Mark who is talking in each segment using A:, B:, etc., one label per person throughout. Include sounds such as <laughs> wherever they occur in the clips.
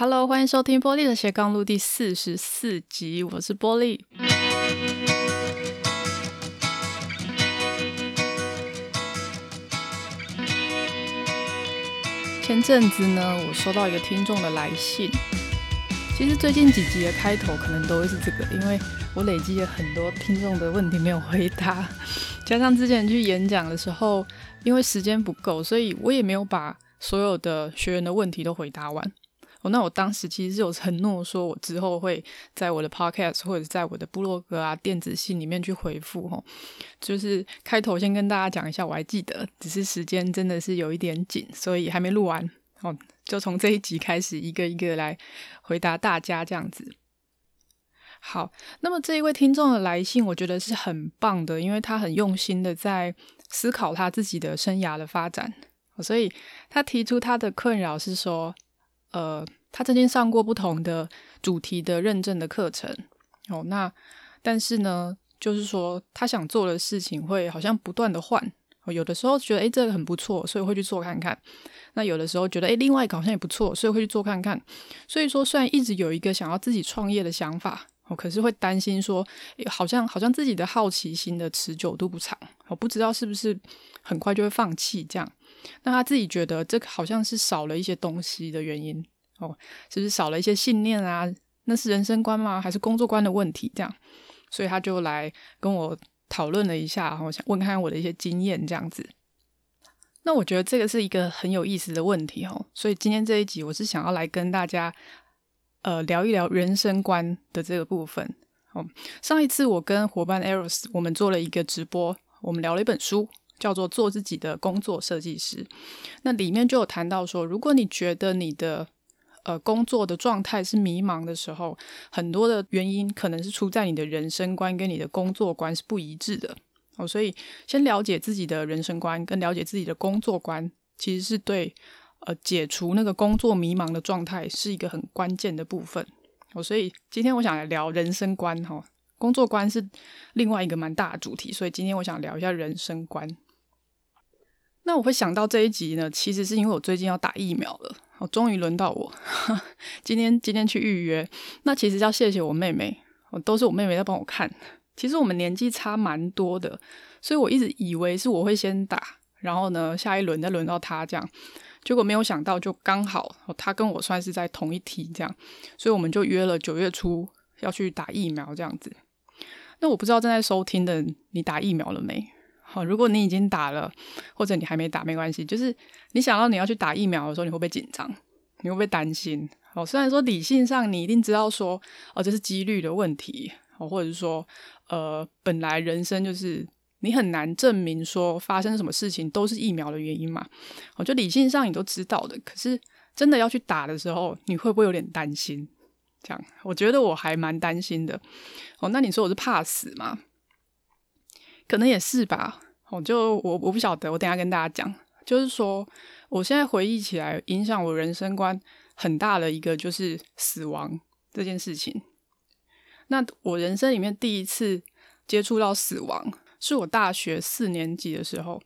A: Hello，欢迎收听玻璃的斜杠路第四十四集，我是玻璃。前阵子呢，我收到一个听众的来信。其实最近几集的开头可能都会是这个，因为我累积了很多听众的问题没有回答，<laughs> 加上之前去演讲的时候，因为时间不够，所以我也没有把所有的学员的问题都回答完。哦，那我当时其实是有承诺，说我之后会在我的 podcast 或者在我的部落格啊、电子信里面去回复。吼，就是开头先跟大家讲一下，我还记得，只是时间真的是有一点紧，所以还没录完。哦，就从这一集开始，一个一个来回答大家这样子。好，那么这一位听众的来信，我觉得是很棒的，因为他很用心的在思考他自己的生涯的发展，所以他提出他的困扰是说。呃，他曾经上过不同的主题的认证的课程，哦，那但是呢，就是说他想做的事情会好像不断的换，哦，有的时候觉得诶这个很不错，所以会去做看看。那有的时候觉得诶另外一个好像也不错，所以会去做看看。所以说，虽然一直有一个想要自己创业的想法，哦，可是会担心说，好像好像自己的好奇心的持久度不长，我不知道是不是很快就会放弃这样。那他自己觉得这个好像是少了一些东西的原因哦，是不是少了一些信念啊？那是人生观吗？还是工作观的问题？这样，所以他就来跟我讨论了一下，我想问看看我的一些经验这样子。那我觉得这个是一个很有意思的问题哦，所以今天这一集我是想要来跟大家呃聊一聊人生观的这个部分哦。上一次我跟伙伴 Eros 我们做了一个直播，我们聊了一本书。叫做做自己的工作设计师，那里面就有谈到说，如果你觉得你的呃工作的状态是迷茫的时候，很多的原因可能是出在你的人生观跟你的工作观是不一致的哦。所以先了解自己的人生观跟了解自己的工作观，其实是对呃解除那个工作迷茫的状态是一个很关键的部分哦。所以今天我想来聊人生观哈，工作观是另外一个蛮大的主题，所以今天我想聊一下人生观。那我会想到这一集呢，其实是因为我最近要打疫苗了，我终于轮到我，<laughs> 今天今天去预约。那其实要谢谢我妹妹，我都是我妹妹在帮我看。其实我们年纪差蛮多的，所以我一直以为是我会先打，然后呢下一轮再轮到她这样。结果没有想到，就刚好她跟我算是在同一梯这样，所以我们就约了九月初要去打疫苗这样子。那我不知道正在收听的你打疫苗了没？好，如果你已经打了，或者你还没打，没关系。就是你想到你要去打疫苗的时候，你会不会紧张？你会不会担心？哦，虽然说理性上你一定知道说，哦，这是几率的问题，哦，或者是说，呃，本来人生就是你很难证明说发生什么事情都是疫苗的原因嘛。哦，就理性上你都知道的，可是真的要去打的时候，你会不会有点担心？这样，我觉得我还蛮担心的。哦，那你说我是怕死吗？可能也是吧，我就我我不晓得，我等下跟大家讲。就是说，我现在回忆起来，影响我人生观很大的一个就是死亡这件事情。那我人生里面第一次接触到死亡，是我大学四年级的时候。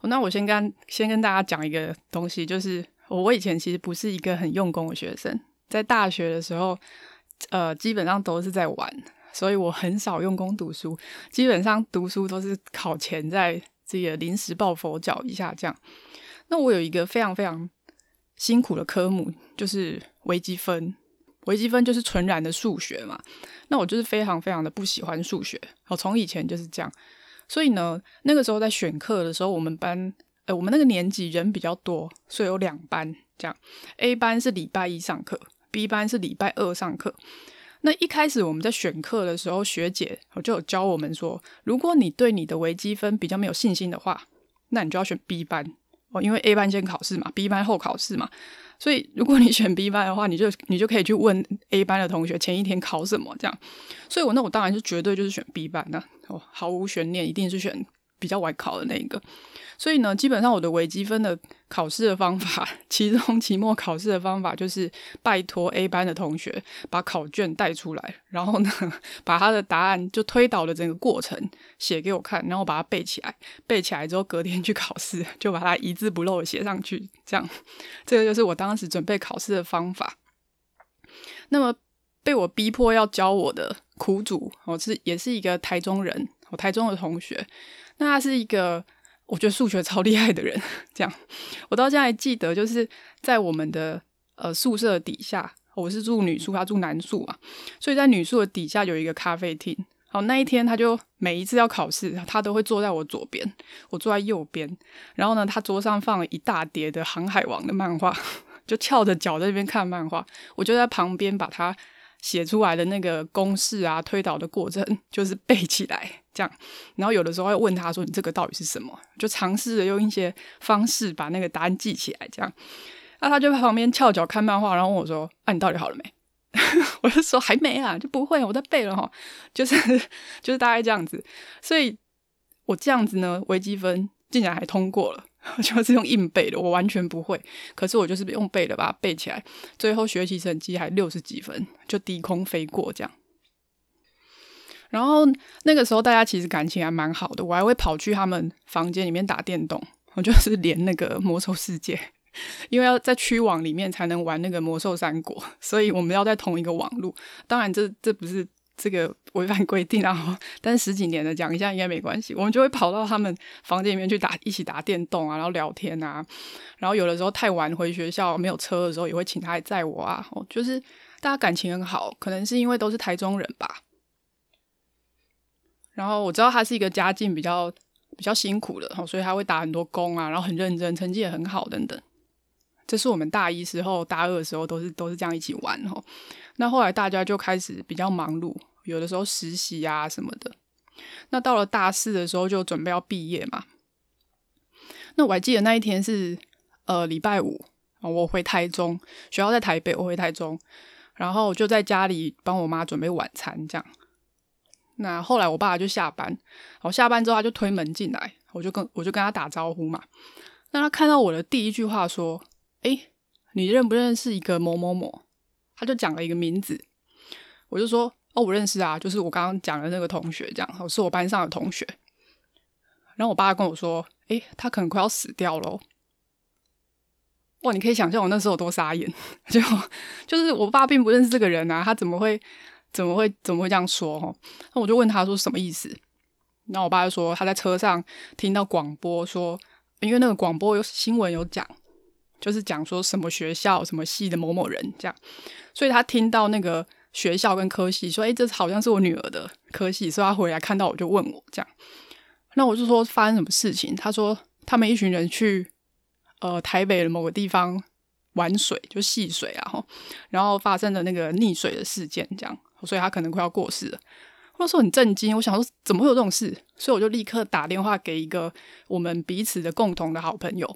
A: 那我先跟先跟大家讲一个东西，就是我以前其实不是一个很用功的学生，在大学的时候，呃，基本上都是在玩。所以我很少用功读书，基本上读书都是考前在这个临时抱佛脚一下这样。那我有一个非常非常辛苦的科目，就是微积分。微积分就是纯然的数学嘛。那我就是非常非常的不喜欢数学，我从以前就是这样。所以呢，那个时候在选课的时候，我们班呃，我们那个年级人比较多，所以有两班这样。A 班是礼拜一上课，B 班是礼拜二上课。那一开始我们在选课的时候，学姐我就有教我们说，如果你对你的微积分比较没有信心的话，那你就要选 B 班哦，因为 A 班先考试嘛，B 班后考试嘛。所以如果你选 B 班的话，你就你就可以去问 A 班的同学前一天考什么这样。所以我那我当然是绝对就是选 B 班的哦，毫无悬念，一定是选比较晚考的那一个。所以呢，基本上我的微积分的考试的方法，<laughs> 其中、期末考试的方法，就是拜托 A 班的同学把考卷带出来，然后呢，<laughs> 把他的答案就推导的整个过程写给我看，然后把它背起来。背起来之后，隔天去考试，就把它一字不漏的写上去。这样，这个就是我当时准备考试的方法。那么被我逼迫要教我的苦主，我是也是一个台中人，我台中的同学。那他是一个我觉得数学超厉害的人，这样我到现在还记得，就是在我们的呃宿舍底下，我是住女宿，他住男宿嘛，所以在女宿的底下有一个咖啡厅。好，那一天他就每一次要考试，他都会坐在我左边，我坐在右边。然后呢，他桌上放了一大叠的《航海王》的漫画，<laughs> 就翘着脚在那边看漫画，我就在旁边把他写出来的那个公式啊、推导的过程，<laughs> 就是背起来。这样，然后有的时候会问他说：“你这个到底是什么？”就尝试着用一些方式把那个答案记起来。这样，那他就旁边翘脚看漫画，然后问我说：“啊，你到底好了没？” <laughs> 我就说：“还没啊，就不会，我在背了哈。”就是 <laughs> 就是大概这样子。所以我这样子呢，微积分竟然还通过了，<laughs> 就是用硬背的，我完全不会。可是我就是用背的把它背起来，最后学习成绩还六十几分，就低空飞过这样。然后那个时候大家其实感情还蛮好的，我还会跑去他们房间里面打电动，我就是连那个魔兽世界，因为要在区网里面才能玩那个魔兽三国，所以我们要在同一个网路。当然这这不是这个违反规定啊，<laughs> 但十几年的讲一下应该没关系。我们就会跑到他们房间里面去打，一起打电动啊，然后聊天啊，然后有的时候太晚回学校没有车的时候，也会请他来载我啊。就是大家感情很好，可能是因为都是台中人吧。然后我知道他是一个家境比较比较辛苦的，所以他会打很多工啊，然后很认真，成绩也很好等等。这是我们大一时候、大二的时候都是都是这样一起玩哈。那后来大家就开始比较忙碌，有的时候实习啊什么的。那到了大四的时候就准备要毕业嘛。那我还记得那一天是呃礼拜五，我回台中，学校在台北，我回台中，然后我就在家里帮我妈准备晚餐这样。那后来我爸就下班，我下班之后他就推门进来，我就跟我就跟他打招呼嘛。那他看到我的第一句话说：“哎，你认不认识一个某某某？”他就讲了一个名字，我就说：“哦，我认识啊，就是我刚刚讲的那个同学，这样，我是我班上的同学。”然后我爸跟我说：“哎，他可能快要死掉了。”哇，你可以想象我那时候有多傻眼，<laughs> 就就是我爸并不认识这个人啊，他怎么会？怎么会怎么会这样说？哈，那我就问他说什么意思？然后我爸就说他在车上听到广播说，因为那个广播有新闻有讲，就是讲说什么学校什么系的某某人这样，所以他听到那个学校跟科系说，哎，这好像是我女儿的科系，所以他回来看到我就问我这样。那我就说发生什么事情？他说他们一群人去呃台北的某个地方玩水，就戏水啊，然后发生了那个溺水的事件这样。所以他可能快要过世了，或者说很震惊。我想说，怎么会有这种事？所以我就立刻打电话给一个我们彼此的共同的好朋友，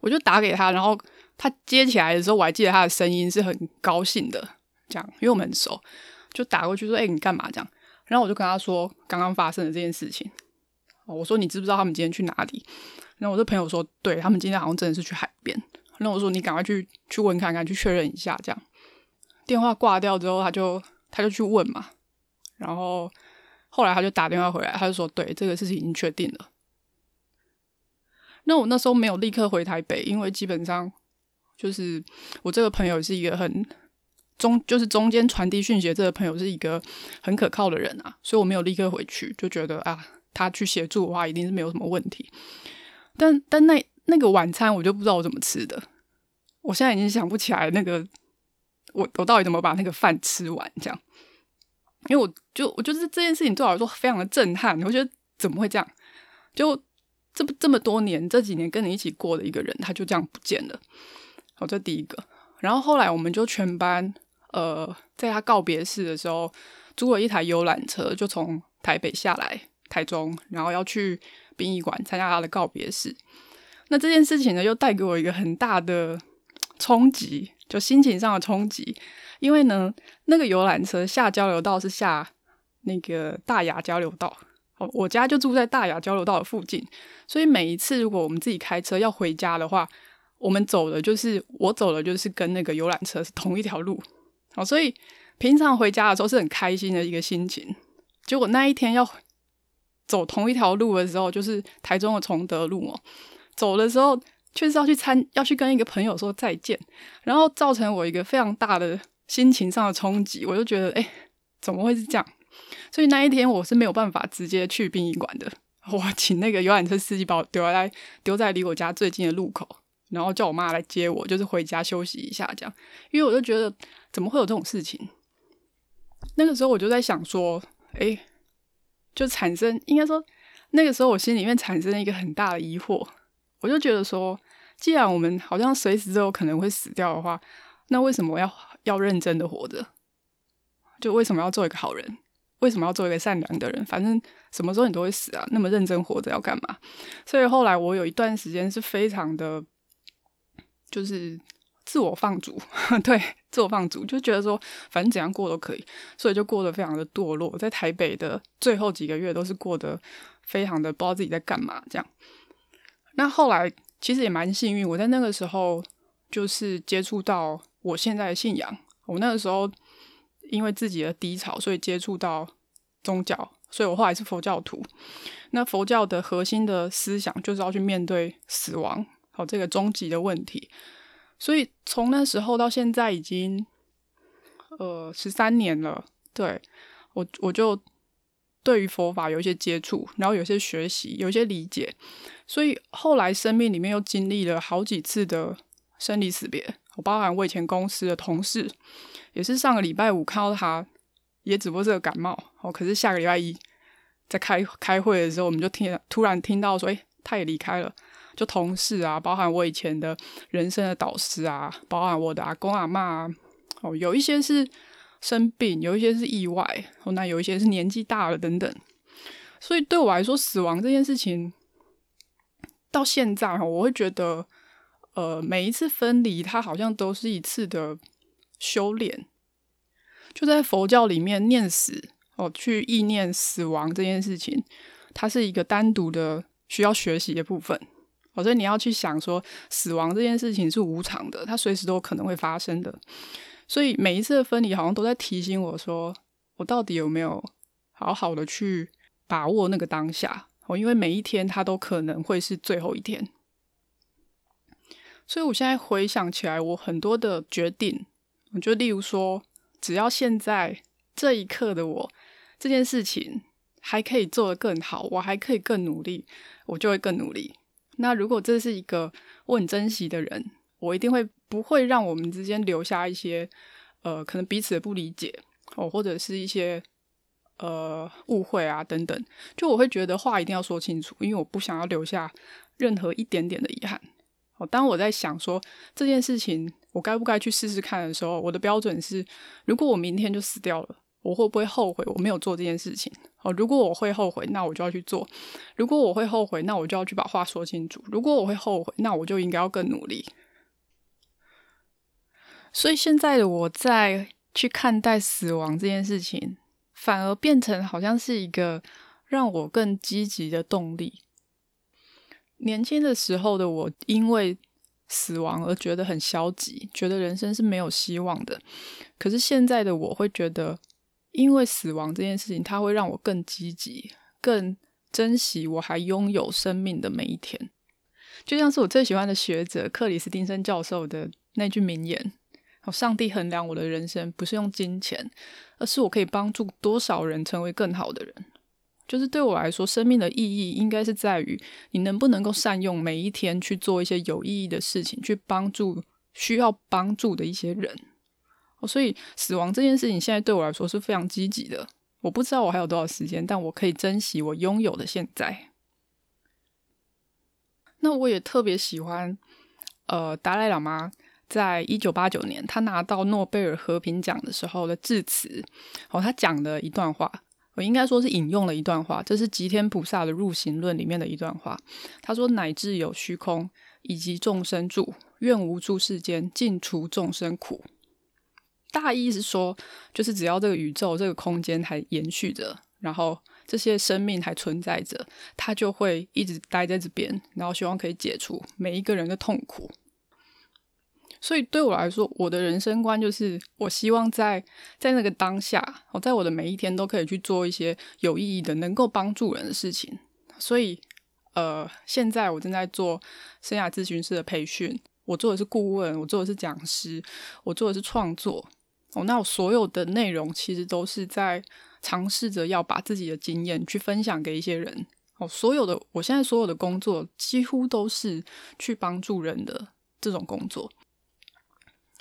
A: 我就打给他，然后他接起来的时候，我还记得他的声音是很高兴的，这样，因为我们很熟，就打过去说：“哎、你干嘛？”这样，然后我就跟他说刚刚发生的这件事情。我说：“你知不知道他们今天去哪里？”然后我的朋友说：“对，他们今天好像真的是去海边。”然后我说：“你赶快去去问看看，去确认一下。”这样。电话挂掉之后，他就他就去问嘛，然后后来他就打电话回来，他就说：“对，这个事情已经确定了。”那我那时候没有立刻回台北，因为基本上就是我这个朋友是一个很中，就是中间传递讯息这个朋友是一个很可靠的人啊，所以我没有立刻回去，就觉得啊，他去协助的话，一定是没有什么问题。但但那那个晚餐，我就不知道我怎么吃的，我现在已经想不起来那个。我我到底怎么把那个饭吃完？这样，因为我就我觉得这件事情对我来说非常的震撼。我觉得怎么会这样？就这么这么多年，这几年跟你一起过的一个人，他就这样不见了。好，这第一个。然后后来我们就全班，呃，在他告别式的时候，租了一台游览车，就从台北下来台中，然后要去殡仪馆参加他的告别式。那这件事情呢，又带给我一个很大的冲击。就心情上的冲击，因为呢，那个游览车下交流道是下那个大雅交流道，哦，我家就住在大雅交流道的附近，所以每一次如果我们自己开车要回家的话，我们走的就是我走的就是跟那个游览车是同一条路，哦，所以平常回家的时候是很开心的一个心情。结果那一天要走同一条路的时候，就是台中的崇德路哦，走的时候。却是要去参，要去跟一个朋友说再见，然后造成我一个非常大的心情上的冲击。我就觉得，哎，怎么会是这样？所以那一天我是没有办法直接去殡仪馆的。我请那个游览车司机把我丢在丢在离我家最近的路口，然后叫我妈来接我，就是回家休息一下这样。因为我就觉得，怎么会有这种事情？那个时候我就在想说，哎，就产生，应该说，那个时候我心里面产生了一个很大的疑惑。我就觉得说，既然我们好像随时都有可能会死掉的话，那为什么要要认真的活着？就为什么要做一个好人？为什么要做一个善良的人？反正什么时候你都会死啊，那么认真活着要干嘛？所以后来我有一段时间是非常的，就是自我放逐，<laughs> 对，自我放逐，就觉得说反正怎样过都可以，所以就过得非常的堕落。在台北的最后几个月都是过得非常的不知道自己在干嘛这样。那后来其实也蛮幸运，我在那个时候就是接触到我现在的信仰。我那个时候因为自己的低潮，所以接触到宗教，所以我后来是佛教徒。那佛教的核心的思想就是要去面对死亡，好，这个终极的问题。所以从那时候到现在已经呃十三年了，对，我我就。对于佛法有一些接触，然后有些学习，有一些理解，所以后来生命里面又经历了好几次的生离死别。我包含我以前公司的同事，也是上个礼拜五看到他，也只不过是个感冒哦。可是下个礼拜一在开开会的时候，我们就听突然听到说，诶，他也离开了。就同事啊，包含我以前的人生的导师啊，包含我的阿公阿嬷啊，哦，有一些是。生病，有一些是意外，哦，那有一些是年纪大了等等，所以对我来说，死亡这件事情到现在哈，我会觉得，呃，每一次分离，它好像都是一次的修炼。就在佛教里面，念死哦，去意念死亡这件事情，它是一个单独的需要学习的部分。哦所以你要去想说，死亡这件事情是无常的，它随时都可能会发生的。所以每一次的分离，好像都在提醒我说，我到底有没有好好的去把握那个当下？哦，因为每一天它都可能会是最后一天。所以我现在回想起来，我很多的决定，我就例如说，只要现在这一刻的我，这件事情还可以做得更好，我还可以更努力，我就会更努力。那如果这是一个我很珍惜的人，我一定会不会让我们之间留下一些呃，可能彼此的不理解哦，或者是一些呃误会啊等等。就我会觉得话一定要说清楚，因为我不想要留下任何一点点的遗憾。哦，当我在想说这件事情我该不该去试试看的时候，我的标准是：如果我明天就死掉了，我会不会后悔我没有做这件事情？哦，如果我会后悔，那我就要去做；如果我会后悔，那我就要去把话说清楚；如果我会后悔，那我就应该要更努力。所以现在的我在去看待死亡这件事情，反而变成好像是一个让我更积极的动力。年轻的时候的我，因为死亡而觉得很消极，觉得人生是没有希望的。可是现在的我会觉得，因为死亡这件事情，它会让我更积极，更珍惜我还拥有生命的每一天。就像是我最喜欢的学者克里斯汀森教授的那句名言。上帝衡量我的人生不是用金钱，而是我可以帮助多少人成为更好的人。就是对我来说，生命的意义应该是在于你能不能够善用每一天去做一些有意义的事情，去帮助需要帮助的一些人。所以死亡这件事情现在对我来说是非常积极的。我不知道我还有多少时间，但我可以珍惜我拥有的现在。那我也特别喜欢，呃，达赖喇嘛。在一九八九年，他拿到诺贝尔和平奖的时候的致辞，哦，他讲的一段话，我应该说是引用了一段话，这是吉天菩萨的入行论里面的一段话。他说：“乃至有虚空，以及众生住，愿无诸世间，尽除众生苦。”大意是说，就是只要这个宇宙、这个空间还延续着，然后这些生命还存在着，他就会一直待在这边，然后希望可以解除每一个人的痛苦。所以对我来说，我的人生观就是，我希望在在那个当下，我在我的每一天都可以去做一些有意义的、能够帮助人的事情。所以，呃，现在我正在做生涯咨询师的培训，我做的是顾问，我做的是讲师，我做的是创作。哦，那我所有的内容其实都是在尝试着要把自己的经验去分享给一些人。哦，所有的我现在所有的工作几乎都是去帮助人的这种工作。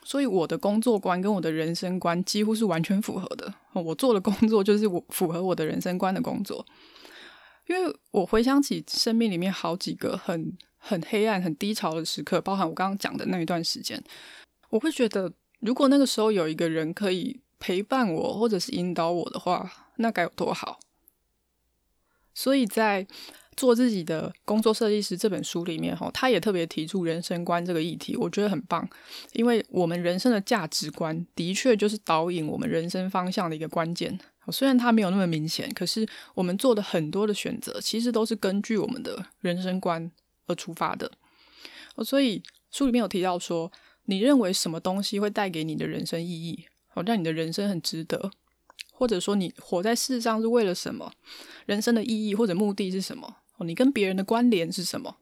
A: 所以我的工作观跟我的人生观几乎是完全符合的。我做的工作就是我符合我的人生观的工作。因为我回想起生命里面好几个很很黑暗、很低潮的时刻，包含我刚刚讲的那一段时间，我会觉得，如果那个时候有一个人可以陪伴我，或者是引导我的话，那该有多好。所以在做自己的工作设计师这本书里面，哈，他也特别提出人生观这个议题，我觉得很棒，因为我们人生的价值观的确就是导引我们人生方向的一个关键。虽然它没有那么明显，可是我们做的很多的选择，其实都是根据我们的人生观而出发的。所以书里面有提到说，你认为什么东西会带给你的人生意义，哦，让你的人生很值得，或者说你活在世上是为了什么？人生的意义或者目的是什么？哦，你跟别人的关联是什么？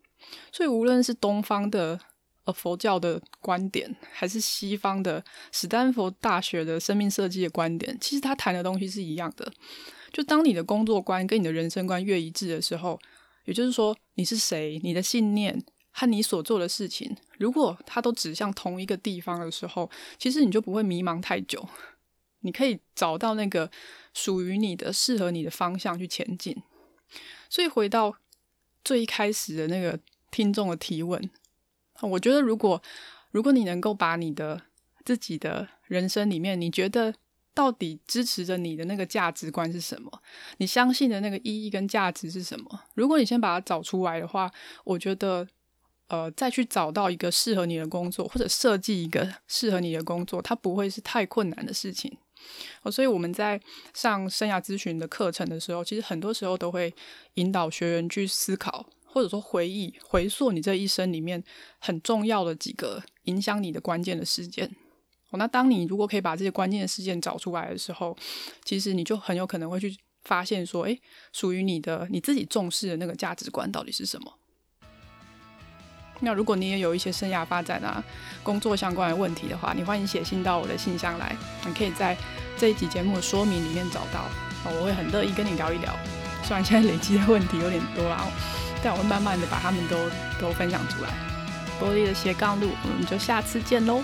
A: 所以无论是东方的。呃，佛教的观点还是西方的史丹佛大学的生命设计的观点，其实他谈的东西是一样的。就当你的工作观跟你的人生观越一致的时候，也就是说你是谁，你的信念和你所做的事情，如果它都指向同一个地方的时候，其实你就不会迷茫太久。你可以找到那个属于你的、适合你的方向去前进。所以回到最一开始的那个听众的提问。我觉得，如果如果你能够把你的自己的人生里面，你觉得到底支持着你的那个价值观是什么？你相信的那个意义跟价值是什么？如果你先把它找出来的话，我觉得，呃，再去找到一个适合你的工作，或者设计一个适合你的工作，它不会是太困难的事情。哦，所以我们在上生涯咨询的课程的时候，其实很多时候都会引导学员去思考。或者说回忆、回溯你这一生里面很重要的几个影响你的关键的事件。哦，那当你如果可以把这些关键的事件找出来的时候，其实你就很有可能会去发现说，诶，属于你的你自己重视的那个价值观到底是什么？那如果你也有一些生涯发展啊、工作相关的问题的话，你欢迎写信到我的信箱来，你可以在这一集节目的说明里面找到。我会很乐意跟你聊一聊。虽然现在累积的问题有点多啊。但我会慢慢的把他们都都分享出来。玻璃的斜杠路，我们就下次见喽。